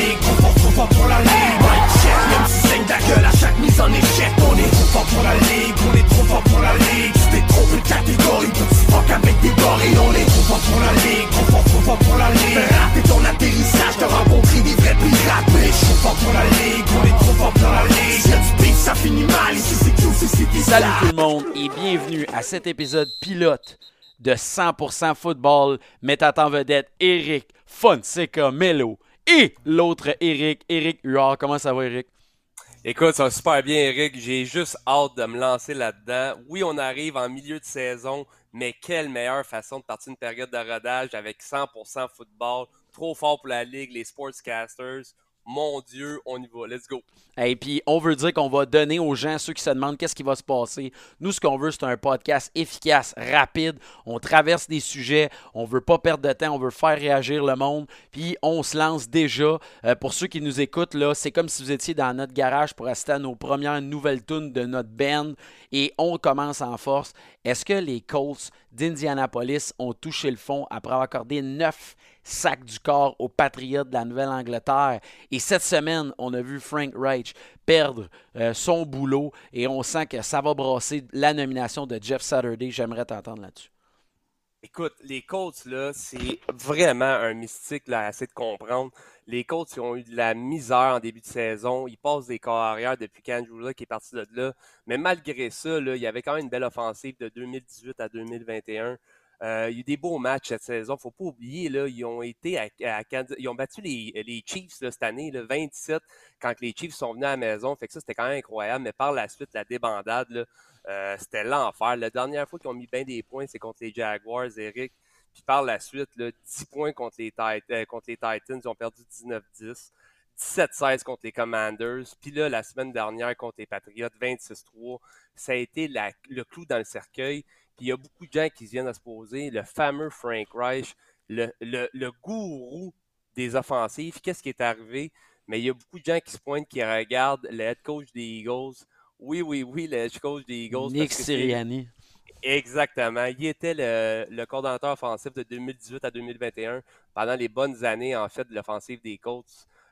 ligue, trop fort, trop fort pour la ligue. Check, même si saigne ta gueule à chaque mise en échec. On est trop fort pour la ligue, on est trop fort pour la ligue. Tu t'es trompé de catégorie, petit fuck avec des gorilles. On est trop fort pour la ligue, trop fort, trop fort pour la ligue. Raté ton atterrissage, t'as rencontré des vrais pirates. Mais je suis fort pour la ligue, on est trop fort pour la ligue. Si du beef, ça finit mal. Ici c'est QCCT. Salut tout le monde et bienvenue à cet épisode pilote de 100% football mettant en vedette Eric Fonseca Melo et l'autre Eric, Eric Huard. Comment ça va Eric? Écoute, ça va super bien, Eric. J'ai juste hâte de me lancer là-dedans. Oui, on arrive en milieu de saison, mais quelle meilleure façon de partir une période de rodage avec 100% football. Trop fort pour la ligue, les sportscasters. Mon Dieu, on y va. Let's go. Et puis, on veut dire qu'on va donner aux gens, ceux qui se demandent qu'est-ce qui va se passer. Nous, ce qu'on veut, c'est un podcast efficace, rapide. On traverse des sujets. On veut pas perdre de temps. On veut faire réagir le monde. Puis, on se lance déjà. Euh, pour ceux qui nous écoutent, là, c'est comme si vous étiez dans notre garage pour assister à nos premières nouvelles tunes de notre band. Et on commence en force. Est-ce que les Colts d'Indianapolis ont touché le fond après avoir accordé 9 sacs du corps aux Patriotes de la Nouvelle-Angleterre? Et cette semaine, on a vu Frank Reich perdre euh, son boulot et on sent que ça va brasser la nomination de Jeff Saturday. J'aimerais t'entendre là-dessus. Écoute, les Colts, là, c'est vraiment un mystique là, à essayer de comprendre. Les Colts, ils ont eu de la misère en début de saison. Ils passent des corps arrière depuis qu'Andrew qui est parti de là. Mais malgré ça, là, il y avait quand même une belle offensive de 2018 à 2021. Euh, il y a eu des beaux matchs cette saison. Faut pas oublier, là, ils ont été à, ils ont battu les, Chiefs cette année, là, 27, quand les Chiefs sont venus à la maison. Fait que ça, c'était quand même incroyable. Mais par la suite, la débandade, euh, c'était l'enfer. La dernière fois qu'ils ont mis bien des points, c'est contre les Jaguars, Eric. Puis par la suite, là, 10 points contre les, euh, contre les Titans, ils ont perdu 19-10. 17-16 contre les Commanders. Puis là, la semaine dernière contre les Patriots, 26-3. Ça a été le clou dans le cercueil. Puis il y a beaucoup de gens qui viennent à se poser. Le fameux Frank Reich, le, le, le gourou des offensives. Qu'est-ce qui est arrivé? Mais il y a beaucoup de gens qui se pointent, qui regardent le head coach des Eagles. Oui, oui, oui, le head coach des Eagles. Nick Sirianni. Exactement. Il était le, le coordonnateur offensif de 2018 à 2021 pendant les bonnes années, en fait, de l'offensive des Colts,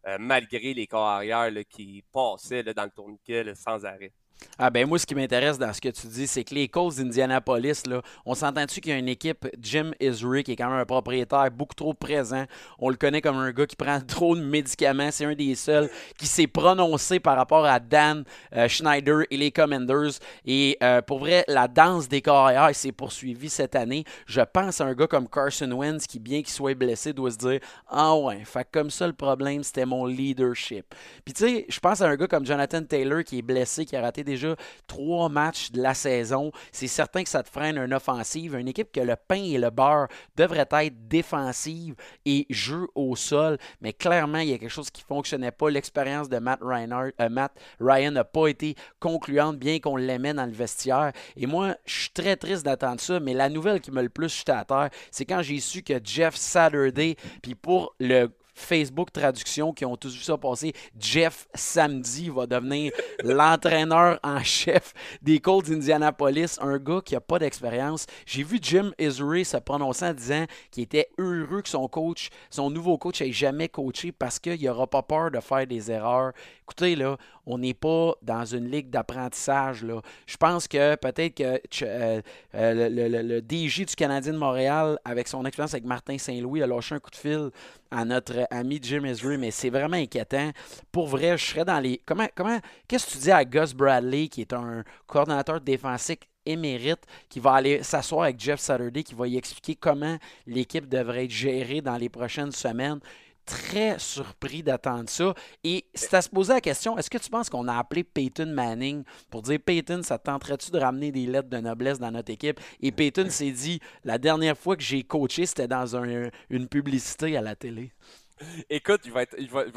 euh, malgré les corps arrière là, qui passaient là, dans le tourniquet là, sans arrêt. Ah ben moi, ce qui m'intéresse dans ce que tu dis, c'est que les Colts d'Indianapolis, là, on s'entend-tu qu'il y a une équipe, Jim Isri, qui est quand même un propriétaire beaucoup trop présent. On le connaît comme un gars qui prend trop de médicaments. C'est un des seuls qui s'est prononcé par rapport à Dan euh, Schneider et les Commanders. Et euh, pour vrai, la danse des carrières s'est poursuivie cette année. Je pense à un gars comme Carson Wentz qui, bien qu'il soit blessé, doit se dire Ah ouais, fait comme ça, le problème, c'était mon leadership. Puis tu sais, je pense à un gars comme Jonathan Taylor qui est blessé, qui a raté déjà trois matchs de la saison. C'est certain que ça te freine une offensive. Une équipe que le pain et le beurre devrait être défensive et jeu au sol. Mais clairement, il y a quelque chose qui ne fonctionnait pas. L'expérience de Matt, euh, Matt Ryan n'a pas été concluante, bien qu'on l'aimait dans le vestiaire. Et moi, je suis très triste d'attendre ça. Mais la nouvelle qui me le plus jeté à terre, c'est quand j'ai su que Jeff Saturday, puis pour le Facebook Traduction qui ont tous vu ça passer. Jeff Samedi va devenir l'entraîneur en chef des Colts d'Indianapolis, un gars qui n'a pas d'expérience. J'ai vu Jim Isray se prononcer en disant qu'il était heureux que son coach, son nouveau coach, ait jamais coaché parce qu'il n'aura pas peur de faire des erreurs. Écoutez, là, on n'est pas dans une ligue d'apprentissage. Je pense que peut-être que euh, euh, le, le, le, DJ du Canadien de Montréal, avec son expérience avec Martin Saint-Louis, a lâché un coup de fil à notre ami Jim Isray, mais c'est vraiment inquiétant. Pour vrai, je serais dans les. Comment, comment, qu'est-ce que tu dis à Gus Bradley, qui est un coordonnateur défensif émérite, qui va aller s'asseoir avec Jeff Saturday, qui va y expliquer comment l'équipe devrait être gérée dans les prochaines semaines? Très surpris d'attendre ça. Et c'est à se poser la question, est-ce que tu penses qu'on a appelé Peyton Manning pour dire Peyton, ça tenterait-tu de ramener des lettres de noblesse dans notre équipe? Et Peyton s'est dit, la dernière fois que j'ai coaché, c'était dans un, une publicité à la télé. Écoute, je vais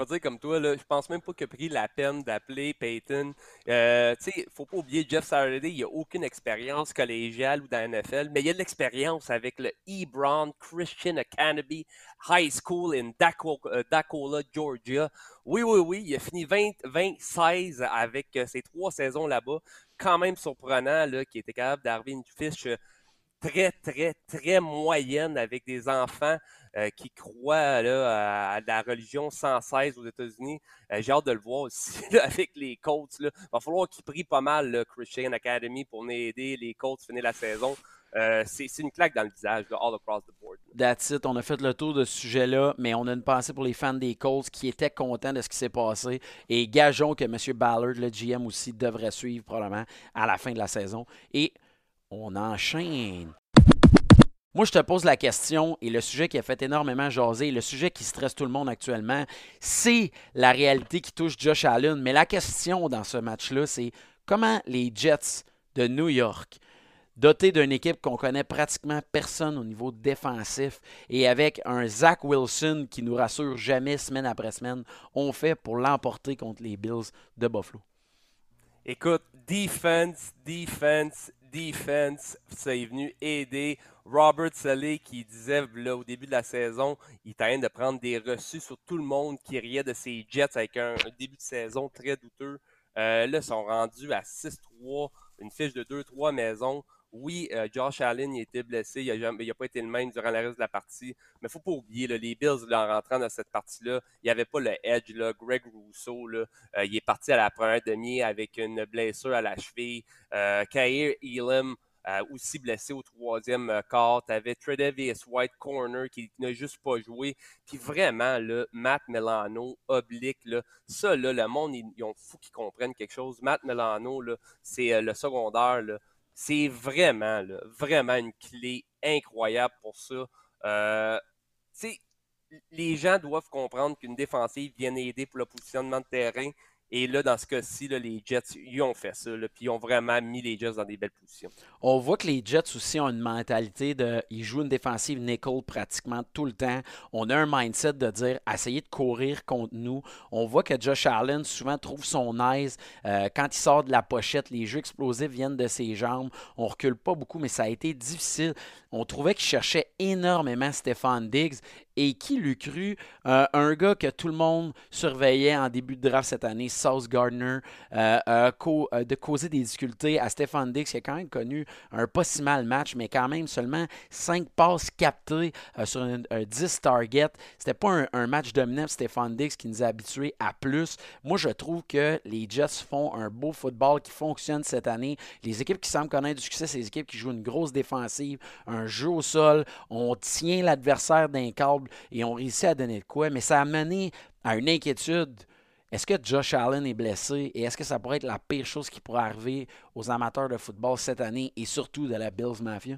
dire comme toi, là, je pense même pas qu'il a pris la peine d'appeler Peyton. Euh, tu sais, faut pas oublier Jeff Saturday, il a aucune expérience collégiale ou dans la NFL, mais il a de l'expérience avec le Ebron Christian Academy High School in Dacola, Dacola, Georgia. Oui, oui, oui, il a fini 20, 20 avec euh, ses trois saisons là-bas. Quand même surprenant qu'il était capable d'arriver une fiche très, très, très moyenne avec des enfants euh, qui croient là, à, la religion 116 aux États-Unis. Euh, j'ai hâte de le voir aussi avec les Colts. Il va falloir qu'ils prient pas mal le Christian Academy pour aider les Colts à finir la saison. Euh, c'est une claque dans le visage, all across the board. That's it. On a fait le tour de ce sujet-là, mais on a une pensée pour les fans des Colts qui étaient contents de ce qui s'est passé. Et gageons que M. Ballard, le GM aussi, devrait suivre probablement à la fin de la saison. Et on enchaîne. Moi, je te pose la question, et le sujet qui a fait énormément jaser, le sujet qui stresse tout le monde actuellement, c'est la réalité qui touche Josh Allen. Mais la question dans ce match-là, c'est comment les Jets de New York, dotés d'une équipe qu'on connaît pratiquement personne au niveau défensif, et avec un Zach Wilson qui nous rassure jamais semaine après semaine, ont fait pour l'emporter contre les Bills de Buffalo? Écoute, defense, defense, defense, ça est venu aider Robert Saleh qui disait là, au début de la saison, il était de prendre des reçus sur tout le monde qui riait de ses Jets avec un, début de saison très douteux. Euh, là, ils sont rendus à 6-3, une fiche de 2-3 maisons. Oui, euh, Josh Allen était blessé, il n'a pas été le même durant la reste de la partie. Mais il ne faut pas oublier, les Bills, en rentrant dans cette partie-là, il n'y avait pas le edge. Greg Rousseau, euh, il est parti à la première demi avec une blessure à la cheville. Euh, Kair Elam, aussi blessé au troisième quart. Tu avais Tredavious White Corner qui n'a juste pas joué. Puis vraiment, Matt Melano, oblique, ça, le monde, ils, ont fou qu'ils comprennent quelque chose. Matt Melano, c'est le secondaire. C'est vraiment, vraiment une clé incroyable pour ça. Euh, les gens doivent comprendre qu'une défensive vient aider pour le positionnement de terrain. Et là, dans ce cas-ci, les Jets, ils ont fait ça, puis ils ont vraiment mis les Jets dans des belles positions. On voit que les Jets aussi ont une mentalité de. Ils jouent une défensive nickel pratiquement tout le temps. On a un mindset de dire essayer de courir contre nous. On voit que Josh Allen souvent trouve son aise. Euh, quand il sort de la pochette, les jeux explosifs viennent de ses jambes. On recule pas beaucoup, mais ça a été difficile. On trouvait qu'il cherchait énormément Stéphane Diggs. Et qui l'eût cru? Euh, un gars que tout le monde surveillait en début de draft cette année, South Gardner, euh, euh, de causer des difficultés à Stéphane Diggs, qui a quand même connu un pas si mal match, mais quand même seulement 5 passes captées sur un, 10 targets. C'était pas un, match dominant Stéphane Diggs qui nous a habitués à plus. Moi, je trouve que les Jets font un beau football qui fonctionne cette année. Les équipes qui semblent connaître du succès, c'est les équipes qui jouent une grosse défensive, un jeu au sol, on tient l'adversaire d'un câble et on réussit à donner de quoi, mais ça a mené à une inquiétude. Est-ce que Josh Allen est blessé et est-ce que ça pourrait être la pire chose qui pourrait arriver aux amateurs de football cette année et surtout de la Bills Mafia?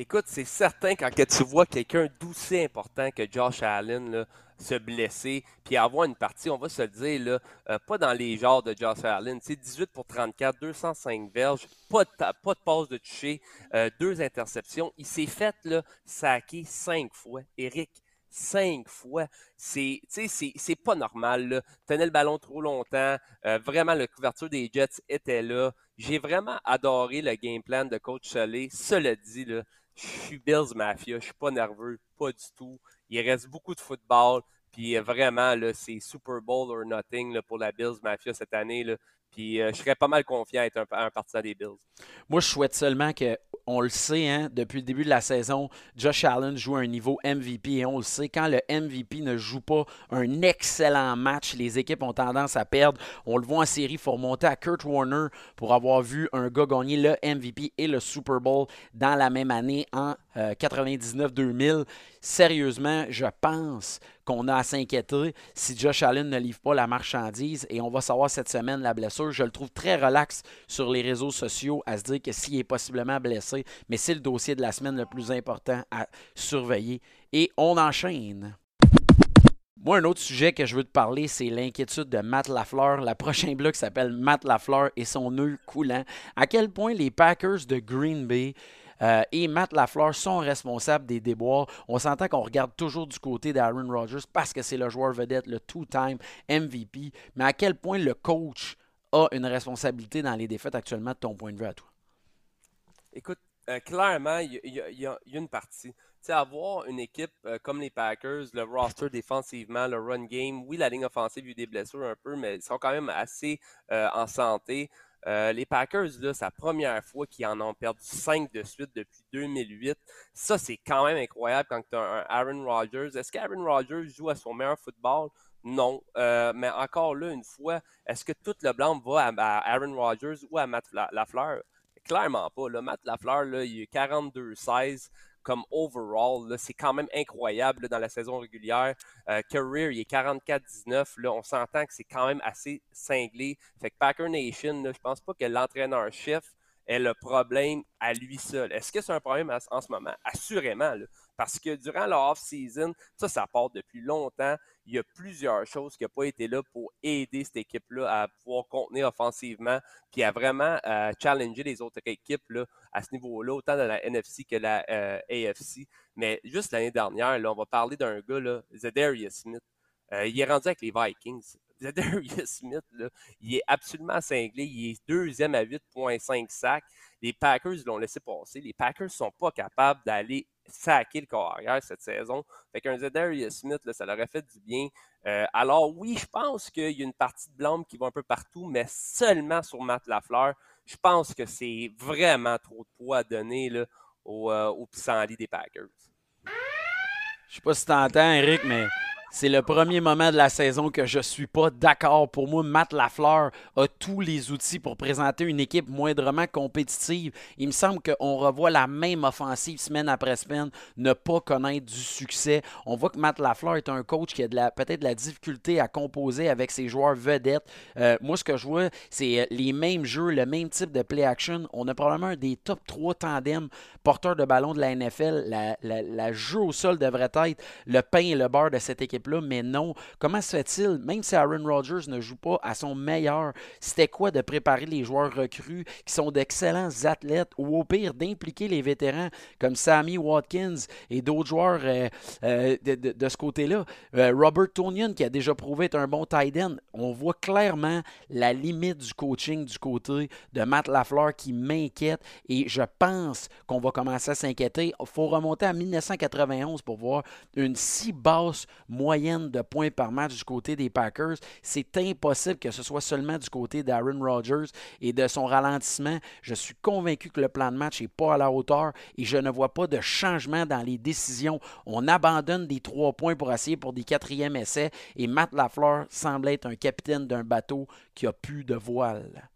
Écoute, c'est certain quand tu vois quelqu'un d'aussi important que Josh Allen se blesser, puis avoir une partie, on va se le dire, là, euh, pas dans les genres de Josh Allen. 18 pour 34, 205 verges, pas de, pas de passe de toucher, euh, deux interceptions. Il s'est fait là, saquer cinq fois. Eric, cinq fois. C'est, c'est pas normal. Tenait le ballon trop longtemps. Euh, vraiment, la couverture des Jets était là. J'ai vraiment adoré le game plan de Coach Chollet. Cela dit, là, je suis Bills Mafia, je suis pas nerveux, pas du tout. Il reste beaucoup de football. Puis vraiment, là, c'est Super Bowl or nothing pour la Bills Mafia cette année. Puis euh, je serais pas mal confiant à être un, un partisan des Bills. Moi, je souhaite seulement que, on le sait, hein, depuis le début de la saison, Josh Allen joue un niveau MVP et on le sait, quand le MVP ne joue pas un excellent match, les équipes ont tendance à perdre. On le voit en série, il faut remonter à Kurt Warner pour avoir vu un gars gagner le MVP et le Super Bowl dans la même année en 99-2000. Euh, Sérieusement, je pense qu'on a à s'inquiéter si Josh Allen ne livre pas la marchandise et on va savoir cette semaine la blessure. Je le trouve très relax sur les réseaux sociaux à se dire que s'il est possiblement blessé, mais c'est le dossier de la semaine le plus important à surveiller. Et on enchaîne. Moi, un autre sujet que je veux te parler, c'est l'inquiétude de Matt Lafleur. La prochaine bloc s'appelle Matt Lafleur et son nœud coulant. À quel point les Packers de Green Bay euh, et Matt Lafleur sont responsables des déboires. On s'entend qu'on regarde toujours du côté d'Aaron Rodgers parce que c'est le joueur vedette, le two-time MVP. Mais à quel point le coach a une responsabilité dans les défaites actuellement de ton point de vue à toi? Écoute, euh, clairement, il y, a une partie. sais, avoir une équipe euh, comme les Packers, le roster défensivement, le run game, oui, la ligne offensive a eu des blessures un peu, mais ils sont quand même assez en santé. Euh, les Packers, là, la première fois qu'ils en ont perdu 5 de suite depuis 2008. Ça, c'est quand même incroyable quand tu as un Aaron Rodgers. Est-ce qu'Aaron Rodgers joue à son meilleur football? Non. Euh, mais encore là, une fois, est-ce que tout le blanc va à, Aaron Rodgers ou à Matt Lafleur? Clairement pas. Là. Matt Lafleur, là, il est 42-16 comme overall. C'est quand même incroyable dans la saison régulière. Euh, career, il est 44-19. On s'entend que c'est quand même assez cinglé. Fait que Packer Nation, là, je pense pas que l'entraîneur-chef est le problème à lui seul. Est-ce que c'est un problème en ce moment? Assurément. parce que durant la off-season, ça, ça part depuis longtemps. Il y a plusieurs choses qui n'ont pas été là pour aider cette équipe-là à pouvoir contenir offensivement, puis à vraiment euh, challenger les autres équipes là, à ce niveau-là, autant dans la NFC que la euh, AFC. Mais juste l'année dernière, là, on va parler d'un gars, là, Zedarius Smith. Euh, il est rendu avec les Vikings. Zedarius Smith, là, il est absolument cinglé. Il est deuxième à 8,5 sacs. Les Packers l'ont laissé passer. Les Packers ne sont pas capables d'aller saquer le corps arrière cette saison. Fait qu'un Zedarius Smith, là, ça leur a fait du bien. Euh, alors oui, je pense qu'il y a une partie de blâme qui va un peu partout, mais seulement sur Matt Lafleur. Je pense que c'est vraiment trop de poids à donner au, euh, au pissenlit des Packers. Je sais pas si tu entends, Eric, mais c'est le premier moment de la saison que je suis pas d'accord. Pour moi, Matt Lafleur a tous les outils pour présenter une équipe moindrement compétitive. Il me semble qu'on revoit la même offensive semaine après semaine, ne pas connaître du succès. On voit que Matt Lafleur est un coach qui a peut-être de la difficulté à composer avec ses joueurs vedettes. Euh, moi, ce que je vois, c'est euh, les mêmes jeux, le même type de play action. On a probablement un des top 3 tandems porteurs de ballon de la NFL. La jeu au sol devrait être le pain et le beurre de cette équipe là mais non. Comment se fait-il, même si Aaron Rodgers ne joue pas à son meilleur, c'était quoi de préparer les joueurs recrues qui sont d'excellents athlètes ou au pire d'impliquer les vétérans comme Sammy Watkins et d'autres joueurs euh, euh, de, ce côté-là? Euh, Robert Tonian qui a déjà prouvé être un bon tight end. On voit clairement la limite du coaching du côté de Matt Lafleur qui m'inquiète et je pense qu'on va commencer à s'inquiéter. Il faut remonter à 1991 pour voir une si basse moyenne de points par match du côté des Packers. C'est impossible que ce soit seulement du côté d'Aaron Rodgers et de son ralentissement. Je suis convaincu que le plan de match n'est pas à la hauteur et je ne vois pas de changement dans les décisions. On abandonne des trois points pour essayer pour des quatrièmes essais et Matt Lafleur semble être un capitaine d'un bateau qui a plus de voile.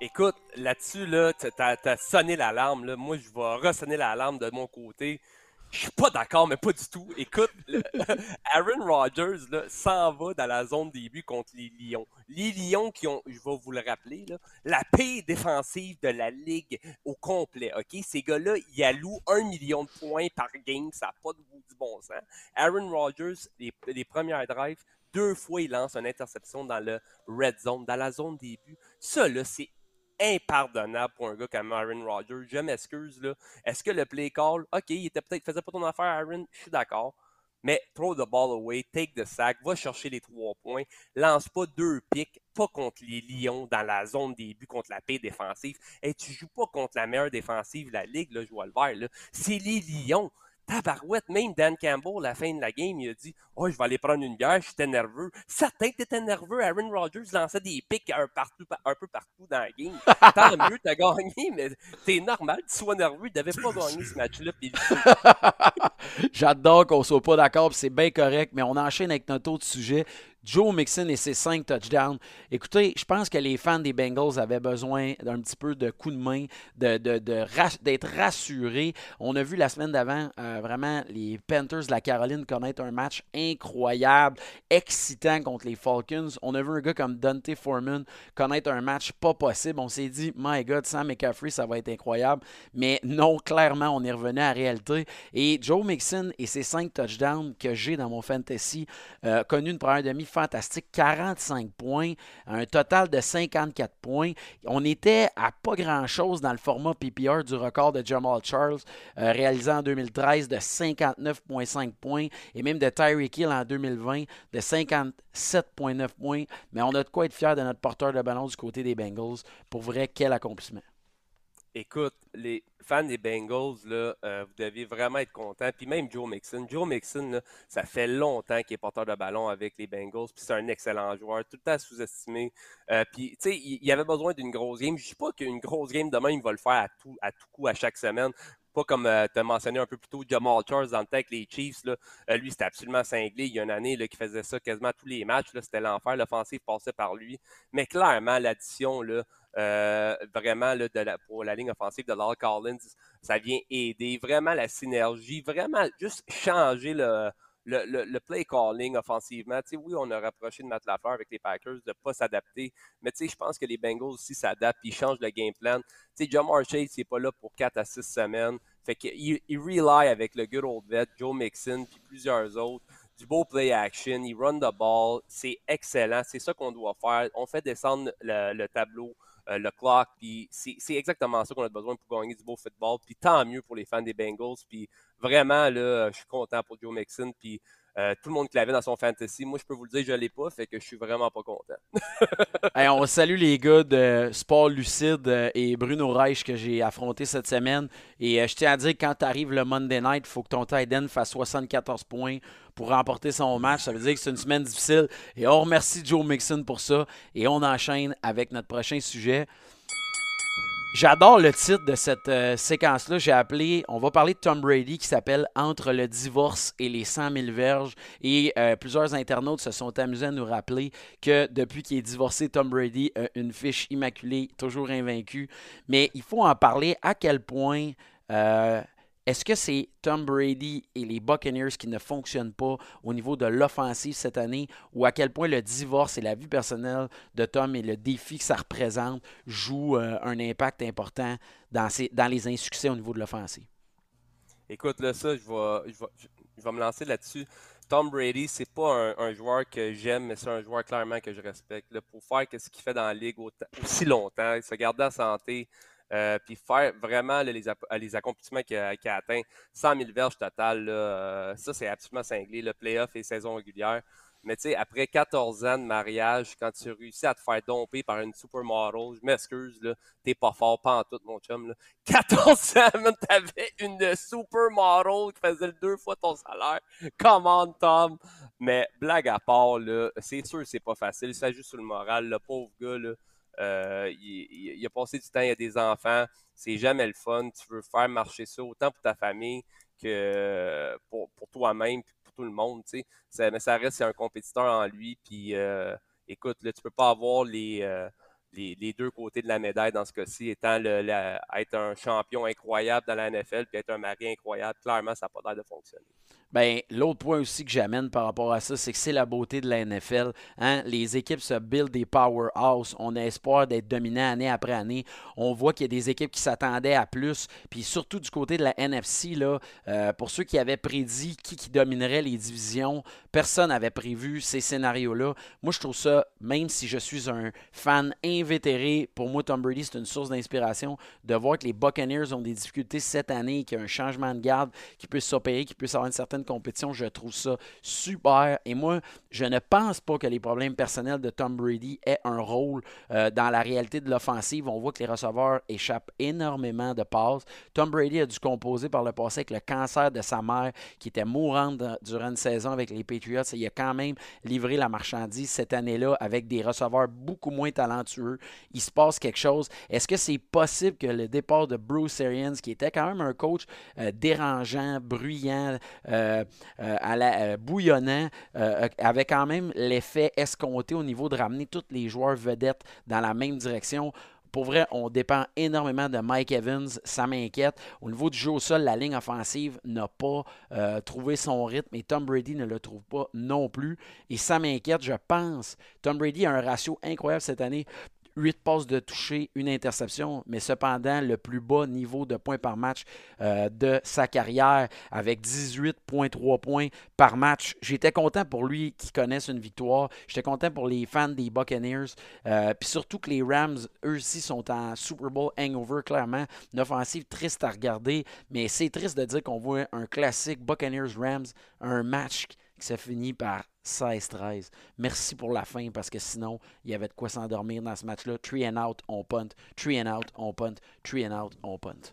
Écoute, là-dessus, là, tu as, sonné l'alarme. Moi, je vais ressonner l'alarme de mon côté. Je suis pas d'accord, mais pas du tout. Écoute, Aaron Rodgers s'en va dans la zone début contre les Lions. Les Lions qui ont, je vais vous le rappeler, la paix défensive de la ligue au complet. Ok, Ces gars-là, ils allouent un million de points par game. Ça n'a pas de du bon sens. Aaron Rodgers, les, les premières drives, deux fois, il lance une interception dans le red zone, dans la zone début. Ça, là, c'est impardonnable pour un gars comme Aaron Rodgers. Je m'excuse, là. Est-ce que le play call, OK, il était peut-être, faisait pas ton affaire, Aaron, je suis d'accord. Mais throw the ball away, take the sack, va chercher les trois points, lance pas deux pics, pas contre les Lions dans la zone début, contre la paix défensive. Et tu joues pas contre la meilleure défensive de la ligue, je vois le vert, C'est les Lions tabarouette, même Dan Campbell, à la fin de la game, il a dit Oh, je vais aller prendre une bière, j'étais nerveux. Certain que t'étais nerveux. Aaron Rodgers lançait des pics un, partout, un peu partout dans la game. Tant mieux, t'as gagné, mais c'est normal que tu sois nerveux. Devait pas gagner ce match-là. J'adore qu'on soit pas d'accord, c'est bien correct, mais on enchaîne avec notre autre sujet. Joe Mixon et ses cinq touchdowns. Écoutez, je pense que les fans des Bengals avaient besoin d'un petit peu de coup de main, d'être de, de, rassurés. On a vu la semaine d'avant euh, vraiment les Panthers de la Caroline connaître un match incroyable, excitant contre les Falcons. On a vu un gars comme Dante Foreman connaître un match pas possible. On s'est dit, my God, Sam McCaffrey, ça va être incroyable. Mais non, clairement, on est revenu à la réalité. Et Joe Mixon et ses cinq touchdowns que j'ai dans mon fantasy, euh, connu une première demi fantastique, 45 points, un total de 54 points. On était à pas grand-chose dans le format PPR du record de Jamal Charles, euh, réalisé en 2013 de 59,5 points, et même de Tyreek Hill en 2020 de 57,9 points. Mais on a de quoi être fier de notre porteur de ballon du côté des Bengals. Pour vrai, quel accomplissement. Écoute, les fans des Bengals, là, euh, vous devez vraiment être contents. Puis même Joe Mixon. Joe Mixon, là, ça fait longtemps qu'il est porteur de ballon avec les Bengals. Puis c'est un excellent joueur, tout le temps sous-estimé. Euh, puis, tu sais, il, avait besoin d'une grosse game. Je ne dis pas qu'une grosse game demain, il va le faire à tout, à tout coup, à chaque semaine. Pas comme euh, tu as mentionné un peu plus tôt, Jamal Charles dans le temps avec les Chiefs. Là, lui, c'était absolument cinglé. Il y a une année qui faisait ça quasiment tous les matchs. C'était l'enfer. L'offensive passait par lui. Mais clairement, l'addition, là, euh, vraiment pour la ligne offensive de Lal Collins, ça vient aider. Vraiment la synergie, vraiment juste changer le, le, le- play calling offensivement. Oui, on a rapproché de Matt Lafleur avec les Packers de ne pas s'adapter, mais je pense que les Bengals aussi s'adaptent, ils changent le game plan. Tu sais, n'est pas là pour 4 à 6 semaines. Fait qu'il il rely avec le good old vet, Joe Mixon, puis plusieurs autres du beau play action, il run the ball, c'est excellent, c'est ça qu'on doit faire. On fait descendre le, le tableau, euh, le clock, puis c'est exactement ça qu'on a besoin pour gagner du beau football. Puis tant mieux pour les fans des Bengals, puis vraiment, là, je suis content pour Joe Mixon, puis euh, tout le monde qui l'avait dans son fantasy, moi je peux vous le dire, je l'ai pas, fait que je suis vraiment pas content. On salue les gars de Sport Lucide euh, et Bruno Reich que j'ai affronté cette semaine. Et je tiens à dire quand tu le Monday night, il faut que ton tight fasse 74 points pour remporter son match. Ça veut dire que c'est une semaine difficile. Et on remercie Joe Mixon pour ça. Et on enchaîne avec notre prochain sujet. J'adore le titre de cette euh, séquence-là. J'ai appelé, on va parler de Tom Brady qui s'appelle Entre le divorce et les 100 000 verges. Et euh, plusieurs internautes se sont amusés à nous rappeler que depuis qu'il est divorcé, Tom Brady a une fiche immaculée, toujours invaincu. Mais il faut en parler à quel point euh, est-ce que c'est Tom Brady et les Buccaneers qui ne fonctionnent pas au niveau de l'offensive cette année ou à quel point le divorce et la vie personnelle de Tom et le défi que ça représente jouent euh, un impact important dans, dans les insuccès au niveau de l'offensive? Écoute, là, ça, je vais, je vais, je vais me lancer là-dessus. Tom Brady, c'est pas un, joueur que j'aime, mais c'est un joueur clairement que je respecte. là. pour faire ce qu'il fait dans la ligue aussi longtemps, se garder en santé, euh, puis faire vraiment là, les, accomplissements qu'il a, qu'il a atteints, 100 000 verges totales, euh, ça c'est absolument cinglé, le playoff et saison régulière. Mais tu sais, après 14 ans de mariage, quand tu réussis à te faire domper par une supermodel, je m'excuse, t'es pas fort, pas en tout, mon chum. Là. 14 ans, t'avais une supermodel qui faisait deux fois ton salaire. Come on, Tom! Mais blague à part, c'est sûr c'est pas facile. Ça joue sur le moral. Le pauvre gars, là, euh, il, a passé du temps, il a des enfants. C'est jamais le fun. Tu veux faire marcher ça autant pour ta famille que pour, pour toi-même pour tout le monde. tu sais. Ça- mais ça reste c'est un compétiteur en lui. Puis euh, écoute, là, tu peux pas avoir les, euh, les, deux côtés de la médaille dans ce cas-ci, étant être un champion incroyable dans la NFL puis être un mari incroyable. Clairement, ça n'a pas l'air de fonctionner. Ben, l'autre point aussi que j'amène par rapport à ça, c'est que c'est la beauté de la NFL. hein. Les équipes se build des powerhouses. On a espoir d'être dominant année après année. On voit qu'il y a des équipes qui s'attendaient à plus. Puis surtout du côté de la NFC, là, euh, pour ceux qui avaient prédit qui, qui dominerait les divisions, personne n'avait prévu ces scénarios-là. Moi, je trouve ça, même si je suis un fan invétéré, pour moi, Tom Brady, c'est une source d'inspiration de voir que les Buccaneers ont des difficultés cette année, qu'il y a un changement de garde qui peut s'opérer, qui peut avoir une certaine compétition. Je trouve ça super. Et moi, je ne pense pas que les problèmes personnels de Tom Brady aient un rôle euh, dans la réalité de l'offensive. On voit que les receveurs échappent énormément de passes. Tom Brady a dû composer par le passé avec le cancer de sa mère qui était mourante durant une saison avec les Patriots. Il a quand même livré la marchandise cette année-là avec des receveurs beaucoup moins talentueux. Il se passe quelque chose. Est-ce que c'est possible que le départ de Bruce Arians, qui était quand même un coach euh, dérangeant, bruyant, euh, euh, bouillonnant, avait quand même l'effet escompté au niveau de ramener tous les joueurs vedettes dans la même direction? Pour vrai, on dépend énormément de Mike Evans. Ça m'inquiète. Au niveau du jeu au sol, la ligne offensive n'a pas trouvé son rythme et Tom Brady ne le trouve pas non plus. Et ça m'inquiète, je pense. Tom Brady a un ratio incroyable cette année. 8 passes de toucher, une interception, mais cependant le plus bas niveau de points par match euh, de sa carrière avec 18,3 points par match. J'étais content pour lui qui connaisse une victoire. J'étais content pour les fans des Buccaneers. Euh, Puis surtout que les Rams, eux aussi, sont en Super Bowl hangover, clairement. Une offensive triste à regarder, mais c'est triste de dire qu'on voit un classique Buccaneers-Rams, un match ça finit par 16-13. Merci pour la fin parce que sinon, il y avait de quoi s'endormir dans ce match-là. Three and out, on punt. Three and out, on punt. Three and out, on punt.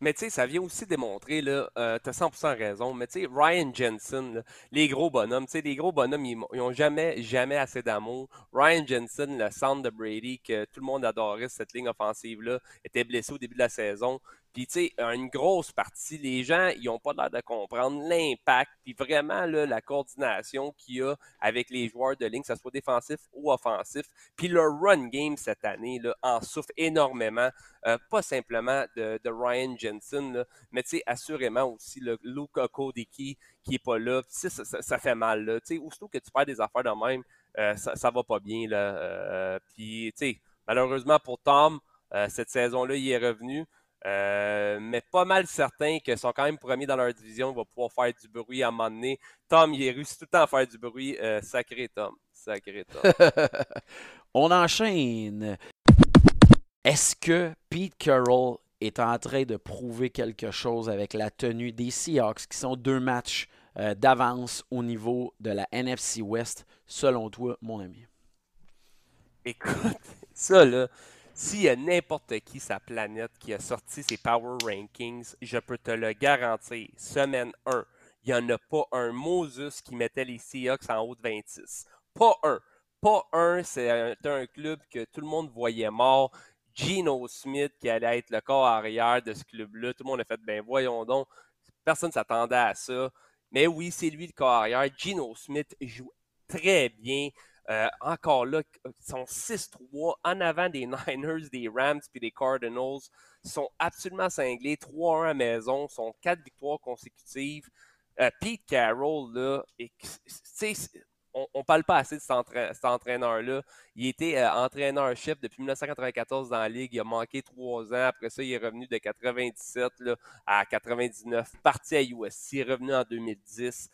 Mais tu sais, ça vient aussi démontrer, là, euh, tu as 100% raison, mais tu sais, Ryan Jensen, les gros bonhommes, tu sais, les gros bonhommes, ils, n'ont jamais, jamais assez d'amour. Ryan Jensen, le centre de Brady, que tout le monde adorait cette ligne offensive-là, était blessé au début de la saison. Puis, tu sais, une grosse partie, les gens, ils n'ont pas l'air de comprendre l'impact, puis vraiment là, la coordination qu'il y a avec les joueurs de ligne, que ce soit défensif ou offensif. Puis le run game cette année là, en souffre énormément, euh, pas simplement de, Ryan Jensen, là, mais tu sais, assurément aussi le Luca Kodiki qui n'est pas là. Ça, ça, ça, fait mal. Là. sais, aussitôt que tu perds des affaires de même, euh, ça, ça va pas bien. Là. Euh, puis, tu sais, malheureusement pour Tom, cette saison-là, il est revenu. Euh, mais pas mal certains qu'ils sont quand même premiers dans leur division, vont pouvoir faire du bruit à un moment donné. Tom, il réussit tout le temps à faire du bruit. Euh, sacré Tom. Sacré Tom. On enchaîne. Est-ce que Pete Carroll est en train de prouver quelque chose avec la tenue des Seahawks, qui sont deux matchs euh, d'avance au niveau de la NFC West, selon toi, mon ami? Écoute, ça là, s'il y a n'importe qui sa planète qui a sorti ses Power Rankings, je peux te le garantir. Semaine 1, il n'y en a pas un Moses qui mettait les Seahawks en haut de 26. Pas un. Pas un. C'est un, club que tout le monde voyait mort. Gino Smith qui allait être le corps arrière de ce club-là. Tout le monde a fait, ben voyons donc. Personne ne s'attendait à ça. Mais oui, c'est lui le corps arrière. Gino Smith joue très bien. Euh, encore là, ils sont 6-3 en avant des Niners, des Rams puis des Cardinals. Ils sont absolument cinglés. 3-1 à maison. sont 4 victoires consécutives. Euh, Pete Carroll, on ne parle pas assez de cet, entraîneur-là. Il était euh, entraîneur-chef depuis 1994 dans la Ligue. Il a manqué 3 ans. Après ça, il est revenu de 97 là, à 99. Parti à USC, revenu en 2010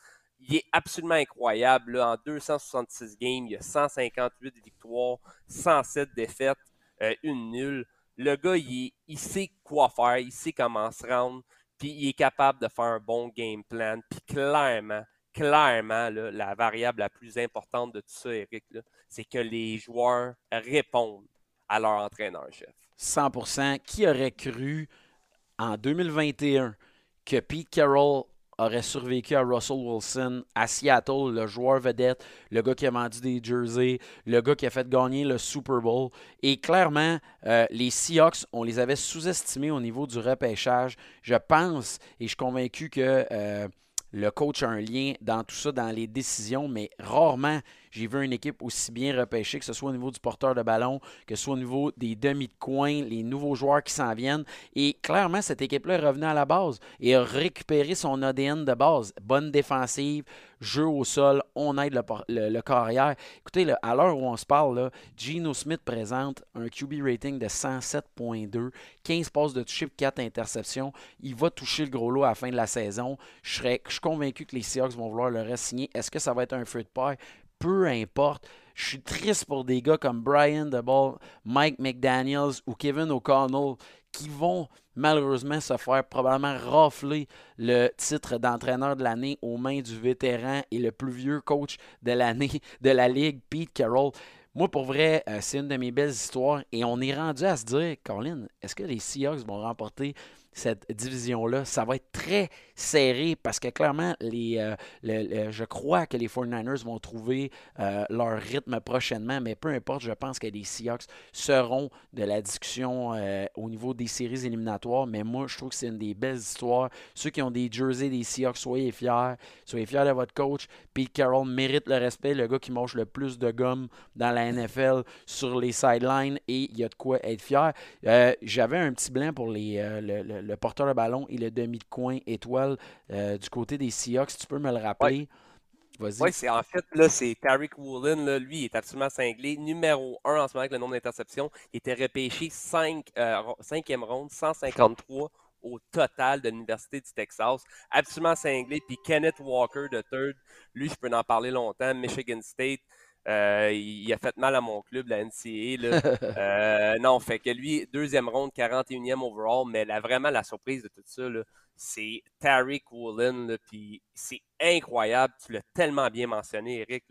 il est absolument incroyable. En 266 games, il y a 158 victoires, 107 défaites, euh, une nulle. Le gars, il, sait quoi faire, il sait comment se rendre, puis il est capable de faire un bon game plan. Puis clairement, clairement, la variable la plus importante de tout ça, Eric, c'est que les joueurs répondent à leur entraîneur-chef. 100%. Qui aurait cru en 2021 que Pete Carroll aurait survécu à Russell Wilson à Seattle, le joueur vedette, le gars qui a vendu des jerseys, le gars qui a fait gagner le Super Bowl. Et clairement, euh, les Seahawks, on les avait sous-estimés au niveau du repêchage. Je pense, et je suis convaincu que euh, le coach a un lien dans tout ça, dans les décisions, mais rarement j'ai vu une équipe aussi bien repêchée, que ce soit au niveau du porteur de ballon, que ce soit au niveau des demi de coin, les nouveaux joueurs qui s'en viennent. Et clairement, cette équipe-là est revenue à la base et a récupéré son ADN de base. Bonne défensive, jeu au sol, on aide le, carrière. Écoutez, à l'heure où on se parle, Gino Smith présente un QB rating de 107.2, 15 passes de toucher 4 interceptions. Il va toucher le gros lot à la fin de la saison. Je, serais, je suis convaincu que les Seahawks vont vouloir le re-signer. Est-ce que ça va être un feu de paille? Peu importe. Je suis triste pour des gars comme Brian DeBall, Mike McDaniels ou Kevin O'Connell qui vont malheureusement se faire probablement rafler le titre d'entraîneur de l'année aux mains du vétéran et le plus vieux coach de l'année de la Ligue, Pete Carroll. Moi, pour vrai, euh, c'est une de mes belles histoires et on est rendu à se dire, Colin, est-ce que les Seahawks vont remporter cette division-là? Ça va être très serré parce que clairement, les, euh, je crois que les 49ers vont trouver euh, leur rythme prochainement, mais peu importe, je pense que les Seahawks seront de la discussion euh, au niveau des séries éliminatoires. Mais moi, je trouve que c'est une des belles histoires. Ceux qui ont des jerseys des Seahawks, soyez fiers. Soyez fiers de votre coach. Pete Carroll mérite le respect, le gars qui mange le plus de gomme dans la NFL sur les sidelines et il y a de quoi être fier. J'avais un petit blanc pour les, le le porteur de ballon et le demi de coin étoile euh, du côté des Seahawks. Tu peux me le rappeler? Vas-y. Oui, c'est en fait, là, c'est Tariq Woolen, là, lui, il est absolument cinglé. Numéro 1 en ce moment avec le nombre d'interceptions. Il était repêché 5, euh, 5e ronde, 153 au total de l'Université du Texas. Absolument cinglé. Puis Kenneth Walker de third, lui, je peux en parler longtemps. Michigan State. Euh, il, a fait mal à mon club, la NCA. Là. Euh, non, fait que lui, deuxième ronde, 41e overall, mais là, vraiment la surprise de tout ça, c'est Tariq Woolen. Puis c'est incroyable. Tu l'as tellement bien mentionné, Eric.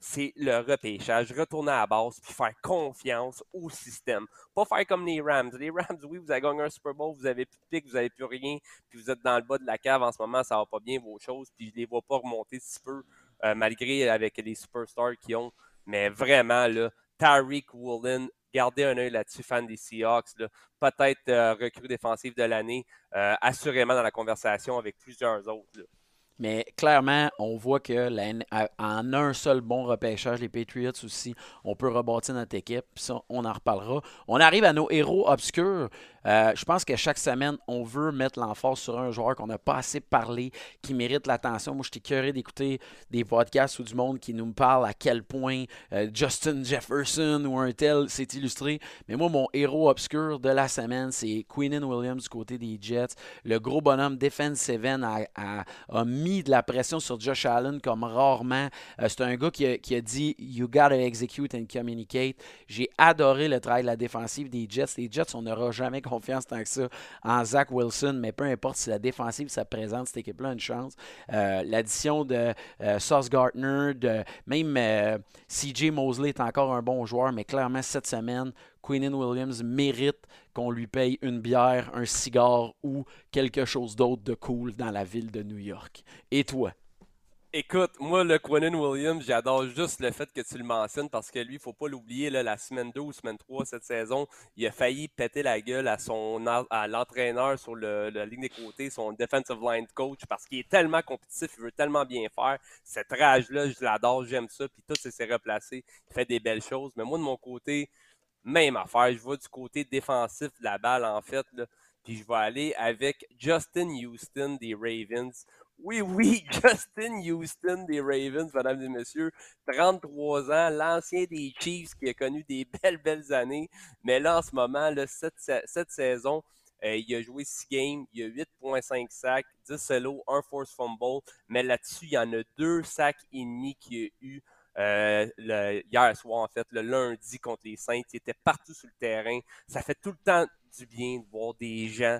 C'est le repêchage, retourner à la base, puis faire confiance au système. Pas faire comme les Rams. Les Rams, oui, vous avez gagné un Super Bowl, vous avez plus de pique, vous avez plus rien, puis vous êtes dans le bas de la cave en ce moment, ça va pas bien vos choses, puis je les vois pas remonter si peu, euh, malgré avec les superstars qu'ils ont. Mais vraiment, là, Tariq Woolen, gardez un œil là-dessus, fan des Seahawks. Peut-être euh, recrue défensive de l'année, euh, assurément dans la conversation avec plusieurs autres. Mais clairement, on voit que en un seul bon repêchage, les Patriots aussi, on peut rebâtir notre équipe. Ça, on en reparlera. On arrive à nos héros obscurs. Euh, je pense que chaque semaine, on veut mettre l'emphase sur un joueur qu'on n'a pas assez parlé, qui mérite l'attention. Moi, j'étais curieux d'écouter des podcasts ou du monde qui nous parle à quel point euh, Justin Jefferson ou un tel s'est illustré. Mais moi, mon héros obscur de la semaine, c'est Queenan Williams du côté des Jets. Le gros bonhomme defensive a, a, a, mis de la pression sur Josh Allen comme rarement. Euh, c'est un gars qui a, qui a, dit You gotta execute and communicate. J'ai adoré le travail de la défensive des Jets. Les Jets, on n'aura jamais confiance tant que ça en Zach Wilson, mais peu importe si la défensive ça présente, cette équipe-là une chance. Euh, l'addition de euh, Sauce Gardner, de même CJ Mosley est encore un bon joueur, mais clairement cette semaine, Queenan Williams mérite qu'on lui paye une bière, un cigare ou quelque chose d'autre de cool dans la ville de New York. Et toi? Écoute, moi, le Quinnen Williams, j'adore juste le fait que tu le mentionnes parce que lui, il faut pas l'oublier, la semaine 2 ou semaine 3 cette saison, il a failli péter la gueule à à l'entraîneur sur le, la ligne des côtés, son defensive line coach, parce qu'il est tellement compétitif, il veut tellement bien faire. Cette rage-là, je l'adore, j'aime ça, puis tout s'est replacé, il fait des belles choses. Mais moi, de mon côté, même affaire, je vois du côté défensif de la balle, en fait, puis je vais aller avec Justin Houston des Ravens. Oui, oui, Justin Houston des Ravens, mesdames et messieurs, 33 ans, l'ancien des Chiefs qui a connu des belles, belles années. Mais là, en ce moment, cette, saison, euh, il a joué 6 games, il a 8.5 sacs, 10 solos, 1 force fumble. Mais là-dessus, il y en a 2 sacs et demi qu'il a eu euh, hier soir, en fait, le lundi contre les Saints. Il était partout sur le terrain. Ça fait tout le temps du bien de voir des gens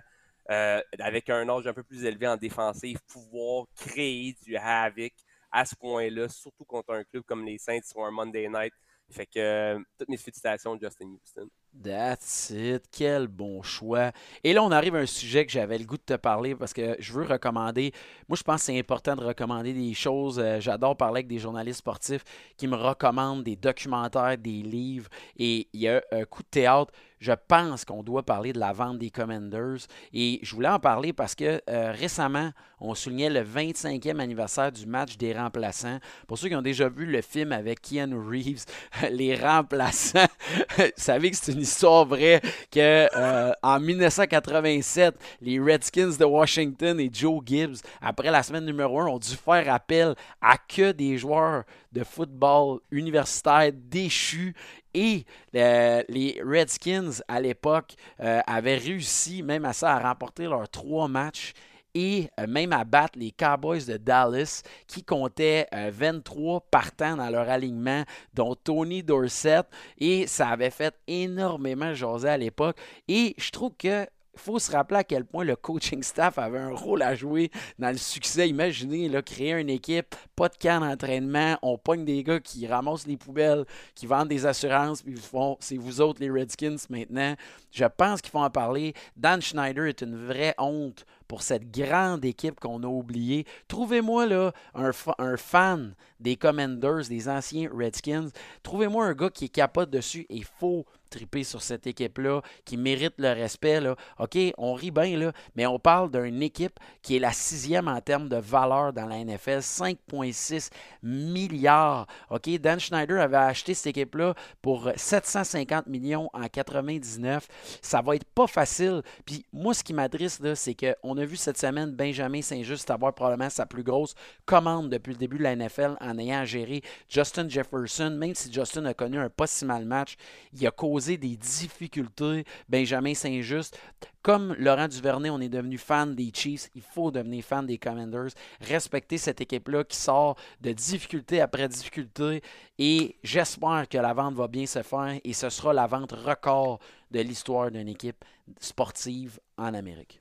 euh, avec un âge un peu plus élevé en défensive, pouvoir créer du havoc à ce point-là, surtout contre un club comme les Saints sur un Monday night. Fait que euh, toutes mes félicitations, Justin Houston. That's it. Quel bon choix. Et là, on arrive à un sujet que j'avais le goût de te parler parce que je veux recommander. Moi, je pense que c'est important de recommander des choses. Euh, j'adore parler avec des journalistes sportifs qui me recommandent des documentaires, des livres. Et il y a un coup de théâtre je pense qu'on doit parler de la vente des Commanders. Et je voulais en parler parce que euh, récemment, on soulignait le 25e anniversaire du match des remplaçants. Pour ceux qui ont déjà vu le film avec Keanu Reeves, les remplaçants, vous savez que c'est une histoire vraie que euh, en 1987, les Redskins de Washington et Joe Gibbs, après la semaine numéro 1, ont dû faire appel à que des joueurs de football universitaire déchus et euh, les Redskins, à l'époque, euh, avaient réussi même à ça, à remporter leurs trois matchs et euh, même à battre les Cowboys de Dallas qui comptaient 23 partants dans leur alignement, dont Tony Dorsett. Et ça avait fait énormément jaser à l'époque. Et je trouve que il faut se rappeler à quel point le coaching staff avait un rôle à jouer dans le succès. Imaginez, créer une équipe, pas de camp d'entraînement, on pogne des gars qui ramassent les poubelles, qui vendent des assurances, puis font, c'est vous autres les Redskins maintenant. Je pense qu'il faut en parler. Dan Schneider est une vraie honte pour cette grande équipe qu'on a oubliée. Trouvez-moi là un, un, fan des Commanders, des anciens Redskins. Trouvez-moi un gars qui est capable dessus et faut triper sur cette équipe-là, qui mérite le respect. Là. OK, on rit bien, là, mais on parle d'une équipe qui est la sixième en termes de valeur dans la NFL, 5,6 milliards. OK, Dan Schneider avait acheté cette équipe-là pour 750 millions en 99. Ça va être pas facile. Puis moi, ce qui m'adresse, c'est qu'on a vu cette semaine Benjamin Saint-Just avoir probablement sa plus grosse commande depuis le début de la NFL en ayant géré Justin Jefferson. Même si Justin a connu un pas si mal match, il a causé des difficultés. Benjamin Saint-Just, comme Laurent Duvernay, on est devenu fan des Chiefs. Il faut devenir fan des Commanders. Respecter cette équipe-là qui sort de difficulté après difficulté. Et j'espère que la vente va bien se faire et ce sera la vente record de l'histoire d'une équipe sportive en Amérique.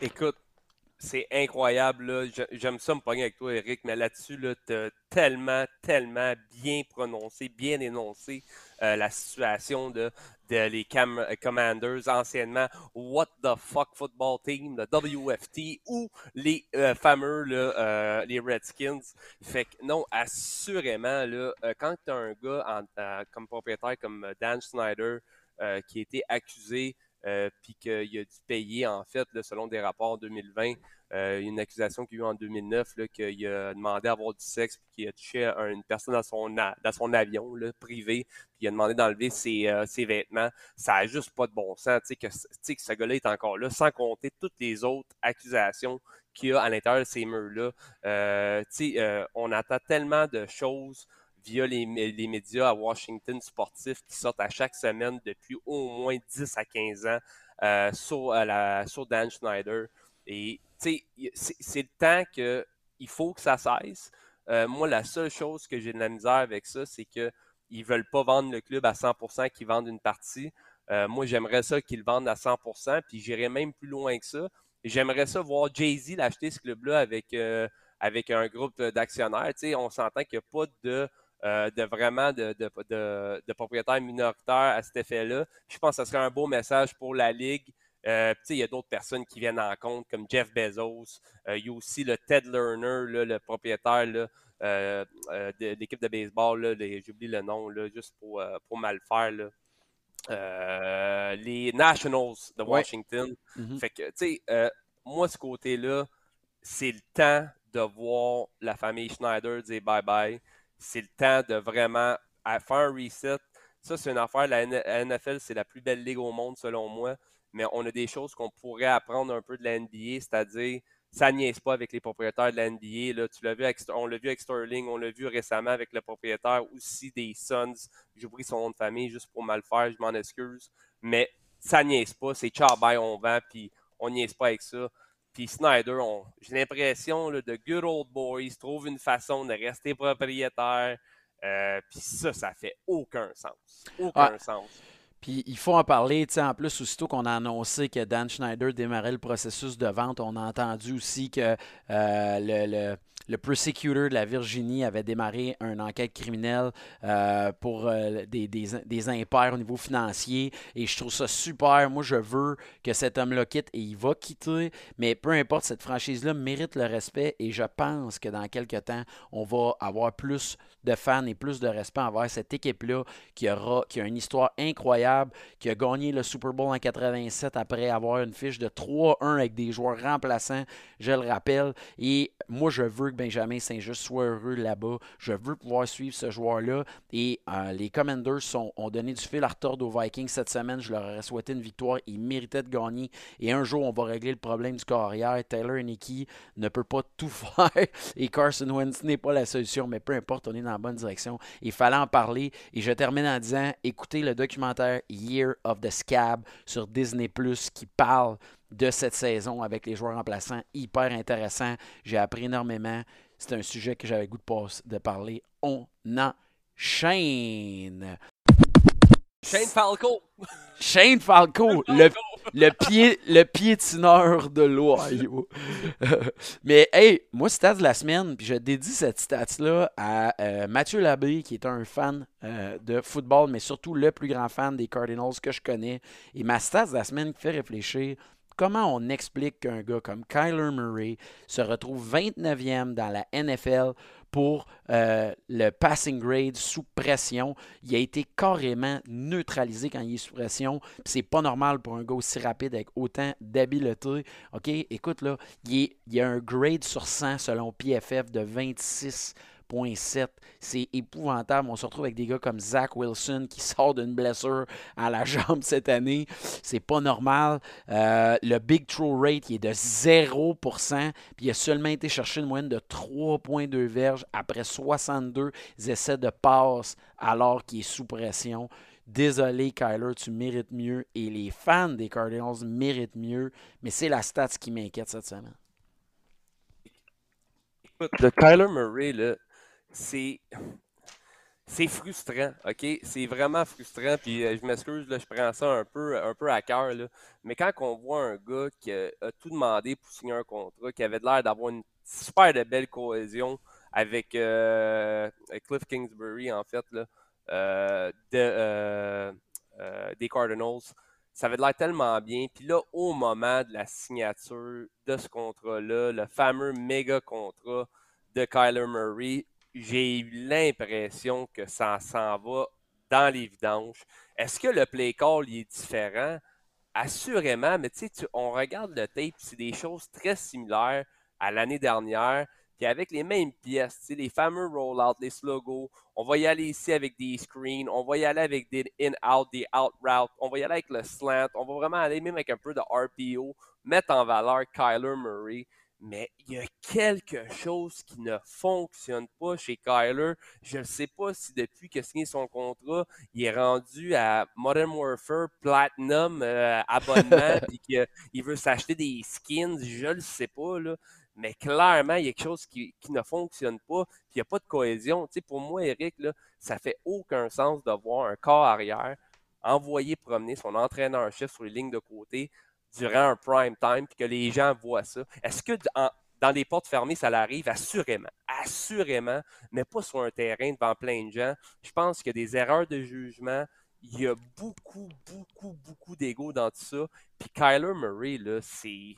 Écoute, c'est incroyable. J'aime ça me pogner avec toi, Eric, mais là-dessus, là, tu as tellement, tellement bien prononcé, bien énoncé euh, la situation de, les Commanders anciennement What the fuck Football Team, le WFT ou les euh, fameux euh, les Redskins. Fait que non, assurément, là, quand tu as un gars comme propriétaire comme Dan Snyder qui a été accusé euh, puis qu'il a dû payer, en fait, selon des rapports en 2020, euh, une accusation qu'il y a eu en 2009, qu'il a demandé à avoir du sexe, puis qu'il a touché une personne dans son, dans son avion privé, puis il a demandé d'enlever euh, ses, vêtements. Ça n'a juste pas de bon sens, tu sais, que, ce gars-là est encore là, sans compter toutes les autres accusations qu'il y a à l'intérieur de ces murs-là. on attend tellement de choses via les, médias à Washington sportifs qui sortent à chaque semaine depuis au moins 10 à 15 ans euh, sur, la, sur Dan Schneider. Et c'est le temps qu'il faut que ça cesse. Euh, moi, la seule chose que j'ai de la misère avec ça, c'est qu'ils ne veulent pas vendre le club à 100%, qu'ils vendent une partie. Euh, moi, j'aimerais ça qu'ils le vendent à 100%, puis j'irais même plus loin que ça. J'aimerais ça voir Jay-Z l'acheter ce club-là avec, avec un groupe d'actionnaires. On s'entend qu'il n'y a pas de euh, de vraiment de, de, propriétaires minoritaires à cet effet-là. Je pense que ce serait un beau message pour la Ligue. Euh, il y a d'autres personnes qui viennent en compte, comme Jeff Bezos. Euh, il y a aussi le Ted Lerner, le propriétaire de, l'équipe de baseball. J'oublie le nom, juste pour, pour mal faire. les Nationals de Washington. Mm-hmm. Fait que, moi, ce côté-là, c'est le temps de voir la famille Schneider dire bye-bye c'est le temps de vraiment faire un reset. Ça, c'est une affaire. La NFL, c'est la plus belle ligue au monde, selon moi. Mais on a des choses qu'on pourrait apprendre un peu de la NBA, c'est-à-dire, ça niaise pas avec les propriétaires de la NBA. Là. On l'a vu avec Sterling, on l'a vu récemment avec le propriétaire aussi des Suns. J'ai oublié son nom de famille juste pour mal faire, je m'en excuse. Mais ça niaise pas, c'est ciao, bye, on vend, puis on niaise pas avec ça. Puis Snyder, j'ai l'impression de Good Old Boys trouve une façon de rester propriétaire. Euh, puis ça, ça fait aucun sens. Aucun sens. Puis il faut en parler, tu sais, en plus, aussitôt qu'on a annoncé que Dan Schneider démarrait le processus de vente, on a entendu aussi que euh, le le prosecutor de la Virginie avait démarré une enquête criminelle euh, pour euh, des, des, impairs au niveau financier. Et je trouve ça super. Moi, je veux que cet homme-là quitte et il va quitter. Mais peu importe, cette franchise-là mérite le respect. Et je pense que dans quelques temps, on va avoir plus de fans et plus de respect envers cette équipe-là qui, aura, qui a une histoire incroyable, qui a gagné le Super Bowl en 87 après avoir une fiche de 3-1 avec des joueurs remplaçants, je le rappelle. Et moi, je veux Benjamin Saint-Just soit heureux là-bas. Je veux pouvoir suivre ce joueur-là. Et euh, les Commanders ont donné du fil à retordre aux Vikings cette semaine. Je leur aurais souhaité une victoire. Ils méritaient de gagner. Et un jour, on va régler le problème du corps arrière. Taylor Nicky ne peut pas tout faire. Et Carson Wentz n'est pas la solution. Mais peu importe, on est dans la bonne direction. Il fallait en parler. Et je termine en disant écoutez le documentaire Year of the Scab sur Disney qui parle de cette saison avec les joueurs remplaçants. Hyper intéressant. J'ai appris énormément. C'est un sujet que j'avais goût de, de parler. On enchaîne. Shane Falco. Shane Falco, le, le, pied, le piétineur de l'Ohio. Mais hey, moi, stats de la semaine, puis je dédie cette stats-là à euh, Mathieu Labbé, qui est un fan euh, de football, mais surtout le plus grand fan des Cardinals que je connais. Et ma stats de la semaine qui fait réfléchir, Comment on explique qu'un gars comme Kyler Murray se retrouve 29e dans la NFL pour euh, le passing grade sous pression? Il a été carrément neutralisé quand il est sous pression. C'est pas normal pour un gars aussi rapide avec autant d'habileté. OK, écoute là, il, y a un grade sur 100 selon PFF de 26 c'est épouvantable. On se retrouve avec des gars comme Zach Wilson qui sort d'une blessure à la jambe cette année. C'est pas normal. Euh, le big throw rate est de 0%. Puis il a seulement été chercher une moyenne de 3,2 verges après 62 essais de passe alors qu'il est sous pression. Désolé, Kyler, tu mérites mieux. Et les fans des Cardinals méritent mieux. Mais c'est la stats qui m'inquiète cette semaine. Le Kyler Murray, là, c'est. C'est frustrant, OK? C'est vraiment frustrant. Puis euh, je m'excuse, là, je prends ça un peu, un peu à cœur. là. Mais quand on voit un gars qui a, a tout demandé pour signer un contrat, qui avait l'air d'avoir une super belle cohésion avec euh, Cliff Kingsbury, en fait, là, euh, de, euh, euh, des Cardinals, ça avait l'air tellement bien. Puis là, au moment de la signature de ce contrat-là, le fameux méga contrat de Kyler Murray, j'ai eu l'impression que ça s'en va dans les. Est-ce que le play call est différent? Assurément, mais tu sais, on regarde le tape, c'est des choses très similaires à l'année dernière, puis avec les mêmes pièces, les fameux roll-out, les slogos. On va y aller ici avec des screens, on va y aller avec des in-out, des out-route, on va y aller avec le slant, on va vraiment aller même avec un peu de RPO, mettre en valeur Kyler Murray. Mais il y a quelque chose qui ne fonctionne pas chez Kyler. Je ne sais pas si depuis qu'il a signé son contrat, il est rendu à Modern Warfare Platinum euh, abonnement puis qu'il veut s'acheter des skins. Je le sais pas, là. Mais clairement, il y a quelque chose qui, qui ne fonctionne pas. Puis il n'y a pas de cohésion. Tu sais, pour moi, Eric, là, ça fait aucun sens de voir un corps arrière envoyer promener son entraîneur-chef sur les lignes de côté durant un prime time puis que les gens voient ça. Est-ce que dans des portes fermées, ça l'arrive? Assurément? Assurément, mais pas sur un terrain devant plein de gens. Je pense qu'il y a des erreurs de jugement. Il y a beaucoup, beaucoup, beaucoup d'ego dans tout ça. Puis Kyler Murray, là, c'est.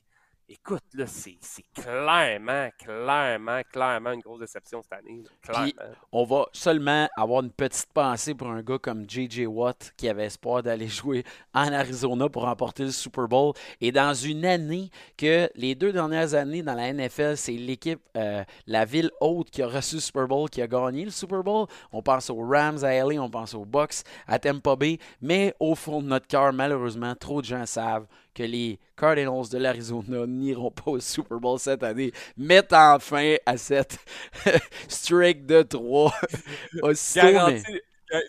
Écoute, là, c'est clairement, clairement, clairement une grosse déception cette année. Puis-. On va seulement avoir une petite pensée pour un gars comme J.J. Watt qui avait espoir d'aller jouer en Arizona pour remporter le Super Bowl. Et dans une année que les deux dernières années dans la NFL, c'est l'équipe, euh, la ville haute qui a reçu le Super Bowl, qui a gagné le Super Bowl. On pense aux Rams à LA, on pense aux Bucks à Tampa Bay. Mais au fond de notre cœur, malheureusement, trop de gens savent que les Cardinals de l'Arizona n'iront pas au Super Bowl cette année. Mettent fin à cette streak de 3. Aussitôt, Garanti,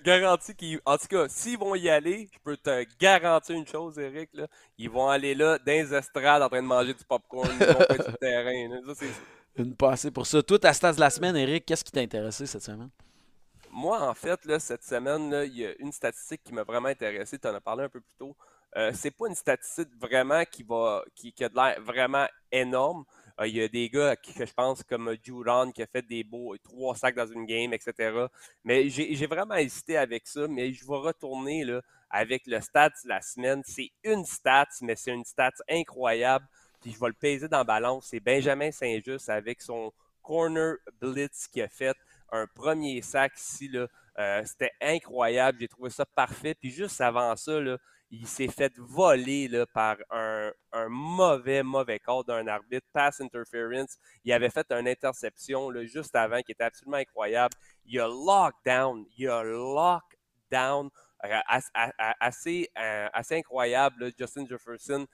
garanti qu'ils. En tout cas, s'ils vont y aller, je peux te garantir une chose, Eric. Là, ils vont aller là, dans les estrades, en train de manger du popcorn. Ils vont sur le terrain. là. Ça, c'est- Une passée pour ça. Toi, ta stats de la semaine, Eric, qu'est-ce qui t'a intéressé cette semaine? Moi, en fait, là, cette semaine, il y a une statistique qui m'a vraiment intéressé. Tu en as parlé un peu plus tôt. Euh, c'est pas une statistique vraiment qui va qui, a de l'air vraiment énorme. Euh, il y a des gars que je pense comme Duran qui a fait des beaux trois sacs dans une game, etc. Mais j'ai vraiment hésité avec ça, mais je vais retourner là, avec le stats de la semaine. C'est une stat, mais c'est une stat incroyable. Puis je vais le peser dans la balance. C'est Benjamin Saint-Just avec son corner blitz qui a fait un premier sac ici. Euh, C'était incroyable. J'ai trouvé ça parfait. Puis juste avant ça, là, il s'est fait voler là, par un, mauvais, mauvais call d'un arbitre, pass interference. Il avait fait une interception là, juste avant qui était absolument incroyable. Il a lockdown, il a lockdown euh, as- a- a- assez, euh, assez incroyable, là, Justin Jefferson,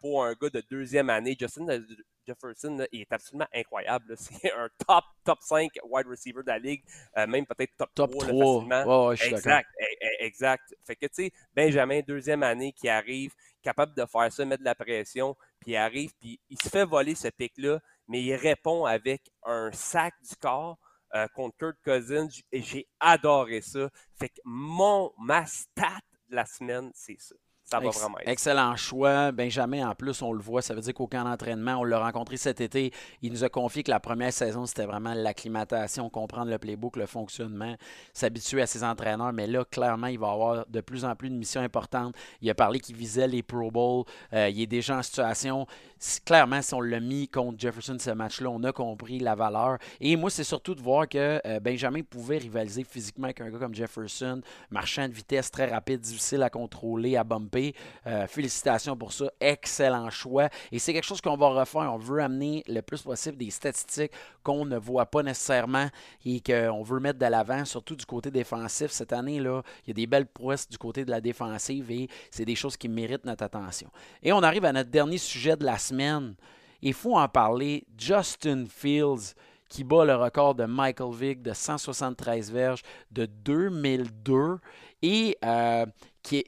pour un gars de deuxième année. Justin euh, Jefferson, là, il est absolument incroyable. C'est un top, top 5 wide receiver de la ligue, euh, même peut-être top, Top 3, 3. là, facilement. Ouais. Exact, e- e- exact. Fait que, tu sais, Benjamin, deuxième année, qui arrive, capable de faire ça, mettre de la pression, puis il arrive, puis il se fait voler ce pic-là, mais il répond avec un sac du corps euh, contre Kurt Cousins, et j'ai adoré ça. Fait que mon, ma stat de la semaine, c'est ça. Ça va Ex- vraiment être. Excellent choix. Benjamin, en plus, on le voit, ça veut dire qu'au camp d'entraînement, on l'a rencontré cet été. Il nous a confié que la première saison, c'était vraiment l'acclimatation, comprendre le playbook, le fonctionnement, s'habituer à ses entraîneurs. Mais là, clairement, il va avoir de plus en plus de missions importantes. Il a parlé qu'il visait les Pro Bowl. Euh, il est déjà en situation. Si- Clairement, si on l'a mis contre Jefferson ce match-là, on a compris la valeur. Et moi, c'est surtout de voir que euh, Benjamin pouvait rivaliser physiquement avec un gars comme Jefferson, marchand de vitesse très rapide, difficile à contrôler, à bumper. Euh, félicitations pour ça. Excellent choix. Et c'est quelque chose qu'on va refaire. On veut amener le plus possible des statistiques qu'on ne voit pas nécessairement et qu'on veut mettre de l'avant, surtout du côté défensif. Cette année, là, il y a des belles prouesses du côté de la défensive et c'est des choses qui méritent notre attention. Et on arrive à notre dernier sujet de la semaine. Il faut en parler. Justin Fields qui bat le record de Michael Vick de 173 verges de 2002. Et euh,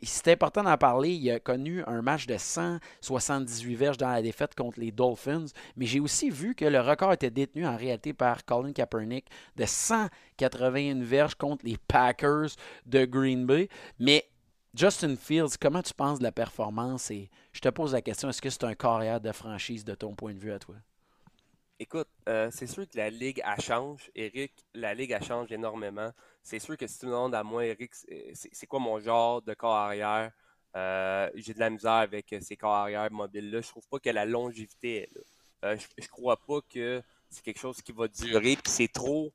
c'est important d'en parler, il a connu un match de 178 verges dans la défaite contre les Dolphins, mais j'ai aussi vu que le record était détenu en réalité par Colin Kaepernick de 181 verges contre les Packers de Green Bay. Mais Justin Fields, comment tu penses de la performance? Et je te pose la question, est-ce que c'est un carrière de franchise de ton point de vue à toi? Écoute, euh, c'est sûr que la ligue, a change. Eric, la ligue, a change énormément. C'est sûr que si tu me demandes à moi, Eric, c'est quoi mon genre de corps arrière? Euh, j'ai de la misère avec ces corps arrière mobiles-là. Je trouve pas que la longévité est là. Euh, je, je crois pas que c'est quelque chose qui va durer. Puis c'est trop.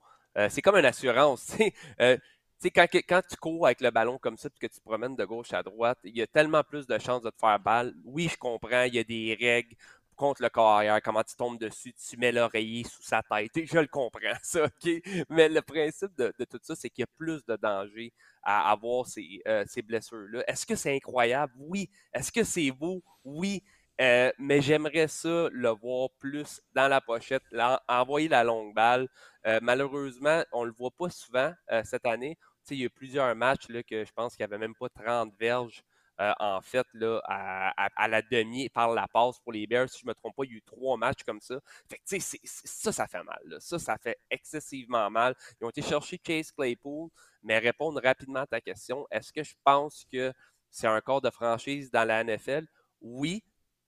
c'est comme une assurance. quand, quand, tu cours avec le ballon comme ça et que tu promènes de gauche à droite, il y a tellement plus de chances de te faire balle. Oui, je comprends, il y a des règles contre le corps arrière, comment tu tombes dessus, tu mets l'oreiller sous sa tête. Je le comprends, ça, OK? Mais le principe de, tout ça, c'est qu'il y a plus de danger à avoir ces, euh, blessures-là. Est-ce que c'est incroyable? Oui. Est-ce que c'est beau? Oui. Euh, mais j'aimerais ça le voir plus dans la pochette, envoyer la longue balle. Euh, malheureusement, on ne le voit pas souvent cette année. il y a plusieurs matchs là, que je pense qu'il n'y avait même pas 30 verges euh, en fait, là, à, la demi par la passe pour les Bears. Si je ne me trompe pas, il y a eu trois matchs comme ça. Fait ça, ça fait mal. Ça, ça fait excessivement mal. Ils ont été chercher Chase Claypool, mais répondre rapidement à ta question, est-ce que je pense que c'est un corps de franchise dans la NFL? Oui,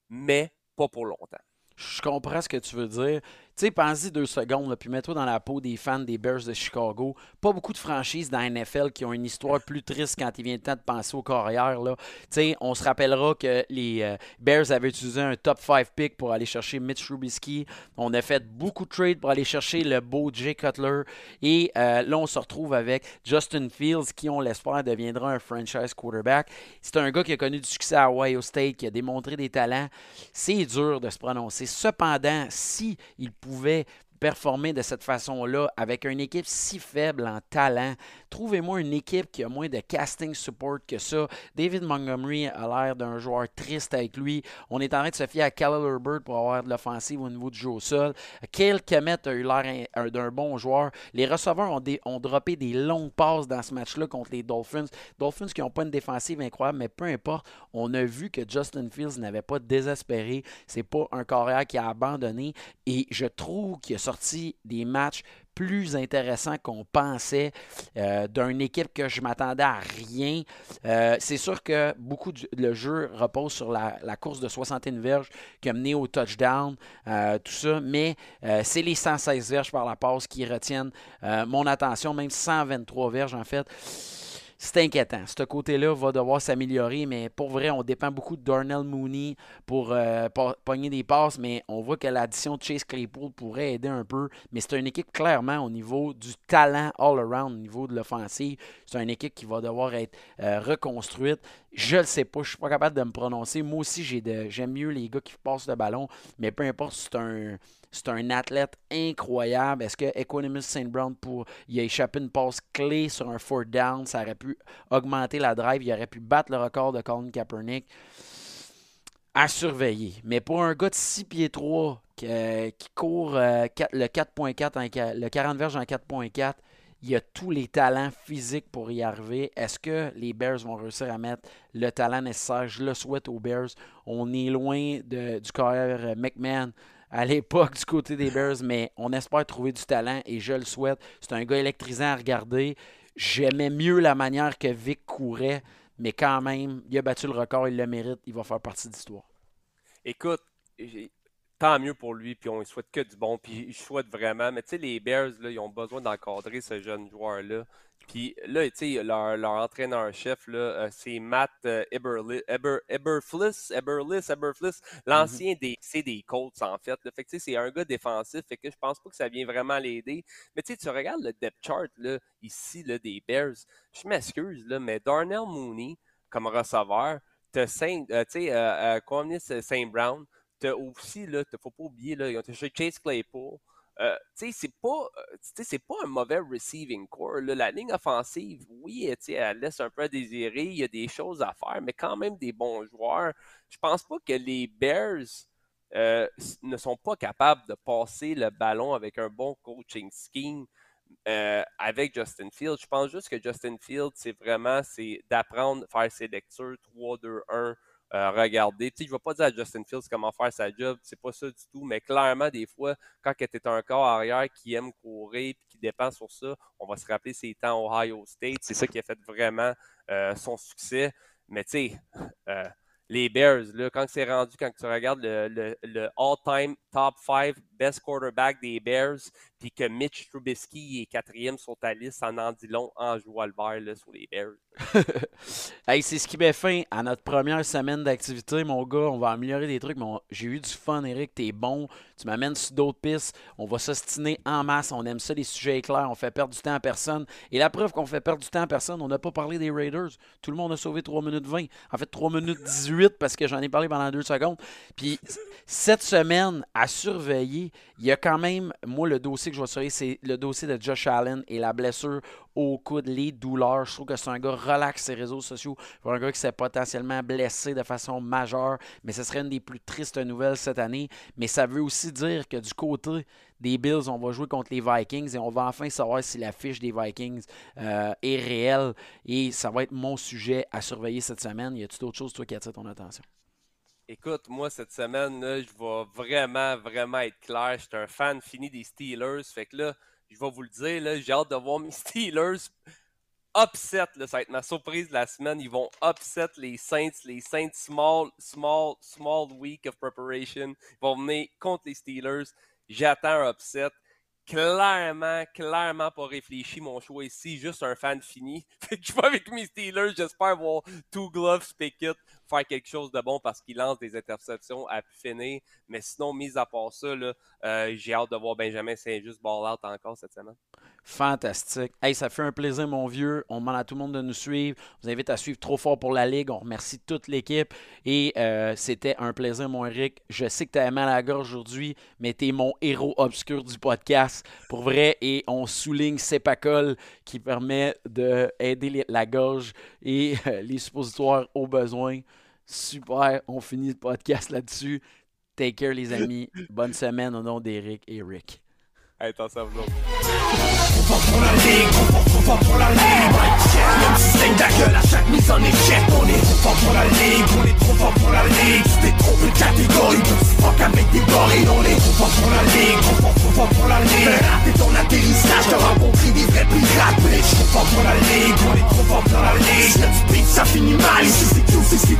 mais pas pour longtemps. Je comprends ce que tu veux dire. Tu pense-y deux secondes, puis mets-toi dans la peau des fans des Bears de Chicago. Pas beaucoup de franchises dans la NFL qui ont une histoire plus triste quand il vient le temps de penser aux carrières. Sais, on se rappellera que les euh, Bears avaient utilisé un top 5 pick pour aller chercher Mitch Trubisky. On a fait beaucoup de trades pour aller chercher le beau Jay Cutler. Et euh, là, on se retrouve avec Justin Fields, qui, on l'espère, deviendra un franchise quarterback. C'est un gars qui a connu du succès à Ohio State, qui a démontré des talents. C'est dur de se prononcer. Cependant, si il pouvait performer de cette façon-là avec une équipe si faible en talent. Trouvez-moi une équipe qui a moins de casting support que ça. David Montgomery a l'air d'un joueur triste avec lui. On est en train de se fier à Khalil Herbert pour avoir de l'offensive au niveau du jeu au sol. Kyle Kemet a eu l'air d'un bon joueur. Les receveurs ont, ont droppé des longues passes dans ce match-là contre les Dolphins. Dolphins qui n'ont pas une défensive incroyable, mais peu importe. On a vu que Justin Fields n'avait pas désespéré. C'est pas un carrière qui a abandonné. Et je trouve qu'il a des matchs plus intéressants qu'on pensait euh, d'une équipe que je m'attendais à rien. Euh, c'est sûr que beaucoup du le jeu repose sur la, course de 61 verges qui a mené au touchdown, euh, tout ça, mais c'est les 116 verges par la passe qui retiennent mon attention, même 123 verges en fait c'est inquiétant. Ce côté-là va devoir s'améliorer, mais pour vrai, on dépend beaucoup de Darnell Mooney pour euh, pogner des passes, mais on voit que l'addition de Chase Claypool pourrait aider un peu. Mais c'est une équipe clairement au niveau du talent all-around, au niveau de l'offensive. C'est une équipe qui va devoir être euh, reconstruite. Je le sais pas, je suis pas capable de me prononcer. Moi aussi, j'aime mieux les gars qui passent le ballon, mais peu importe c'est un c'est un athlète incroyable. Est-ce que Equanimous St. Brown, pour, il a échappé une passe clé sur un fourth down, ça aurait pu augmenter la drive, il aurait pu battre le record de Colin Kaepernick? À surveiller. Mais pour un gars de 6 pieds 3 qui, court euh, le 4.4, le 40 verges en 4.4, il a tous les talents physiques pour y arriver. Est-ce que les Bears vont réussir à mettre le talent nécessaire? Je le souhaite aux Bears. On est loin du carrière McMahon à l'époque du côté des Bears, mais on espère trouver du talent et je le souhaite. C'est un gars électrisant à regarder. J'aimais mieux la manière que Vic courait, mais quand même, il a battu le record, il le mérite, il va faire partie de l'histoire. Écoute, tant mieux pour lui, puis on ne souhaite que du bon, puis je souhaite vraiment. Mais tu sais, les Bears, ils ont besoin d'encadrer ce jeune joueur-là. Puis là, tu sais, leur, leur entraîneur-chef, là, euh, c'est Matt euh, Eberfliss, Eberfliss, Eberfliss, mm-hmm. l'ancien DC des Colts, en fait. Fait que c'est un gars défensif, fait que je pense pas que ça vient vraiment l'aider. Mais tu sais, tu regardes le depth chart, là, ici, là, des Bears, je m'excuse, là, mais Darnell Mooney, comme receveur, t'as Saint, euh, tu sais, Saint Brown, t'as aussi, là, faut pas oublier, là, ils ont Chase Claypool, euh, c'est pas, euh, pas un mauvais receiving core. La ligne offensive, oui, elle laisse un peu à désirer. Il y a des choses à faire, mais quand même des bons joueurs. Je pense pas que les Bears euh, ne sont pas capables de passer le ballon avec un bon coaching scheme. Avec Justin Fields. Je pense juste que Justin Fields, c'est vraiment c'est d'apprendre faire ses lectures 3, 2, 1, regarder. je ne vais pas dire à Justin Fields comment faire sa job, c'est pas ça du tout, mais clairement, des fois, quand tu es un corps arrière qui aime courir et qui dépend sur ça, on va se rappeler ses temps au Ohio State. C'est ça qui a fait vraiment euh, son succès. Mais tu sais, euh, les Bears, là, quand c'est rendu, quand tu regardes le, le, all-time top 5 best quarterback des Bears, puis que Mitch Trubisky est quatrième sur ta liste, en long en jouant le vert là, sur les Bears. hey, c'est ce qui met fin à notre première semaine d'activité, mon gars. On va améliorer des trucs, j'ai eu du fun, Eric. T'es bon. Tu m'amènes sur d'autres pistes. On va s'ostiner en masse. On aime ça, les sujets éclairs. On fait perdre du temps à personne. Et la preuve qu'on fait perdre du temps à personne, on n'a pas parlé des Raiders. Tout le monde a sauvé 3 minutes 20. En fait, 3 minutes 18 parce que j'en ai parlé pendant 2 secondes. Puis, cette semaine, à surveiller, il y a quand même, moi, le dossier que je vais surveiller, c'est le dossier de Josh Allen et la blessure au coude, les douleurs. Je trouve que c'est un gars relax ses réseaux sociaux pour un gars qui s'est potentiellement blessé de façon majeure. Mais ce serait une des plus tristes nouvelles cette année. Mais ça veut aussi dire que du côté des Bills, on va jouer contre les Vikings et on va enfin savoir si la fiche des Vikings euh, est réelle. Et ça va être mon sujet à surveiller cette semaine. Y a-t-il d'autres choses, toi, qui attirent ton attention? Écoute, moi, cette semaine, là, je vais vraiment, vraiment être clair. Je suis un fan fini des Steelers. Fait que là, je vais vous le dire, j'ai hâte de voir mes Steelers upset. Ça va être ma surprise de la semaine. Ils vont upset les Saints, les Saints small, small, small week of preparation. Ils vont venir contre les Steelers. J'attends upset. Clairement, clairement pas réfléchi mon choix ici. Juste un fan fini. je vais avec mes Steelers. J'espère voir Two Gloves Pickett faire quelque chose de bon parce qu'il lance des interceptions à finir. Mais sinon, mis à part ça, euh, j'ai hâte de voir Benjamin Saint-Just ball out encore cette semaine. Fantastique. Hey, ça fait un plaisir, mon vieux. On demande à tout le monde de nous suivre. On vous invite à suivre trop fort pour la Ligue. On remercie toute l'équipe. Et euh, c'était un plaisir, mon Eric. Je sais que tu as mal à la gorge aujourd'hui, mais tu es mon héros obscur du podcast. Pour vrai. Et on souligne Sepacol qui permet d'aider la gorge et les suppositoires au besoin. Super. On finit le podcast là-dessus. Take care, les amis. Bonne semaine au nom d'Eric et Rick. Hey, t'en pour la ligue, pour la ligue Même si ta gueule à chaque mise en échec On est trop fort pour la ligue, on est trop fort pour la ligue Tu t'es trompé de catégorie, petit fuck avec des gorilles On est trop fort pour la ligue, trop pas pour la ligue. Dès ton atterrissage, t'auras rencontré des vrais pirates Mais trop fort pour la ligue, on est trop fort dans la ligue. Je ça finit mal, ici c'est tout, c'est c'est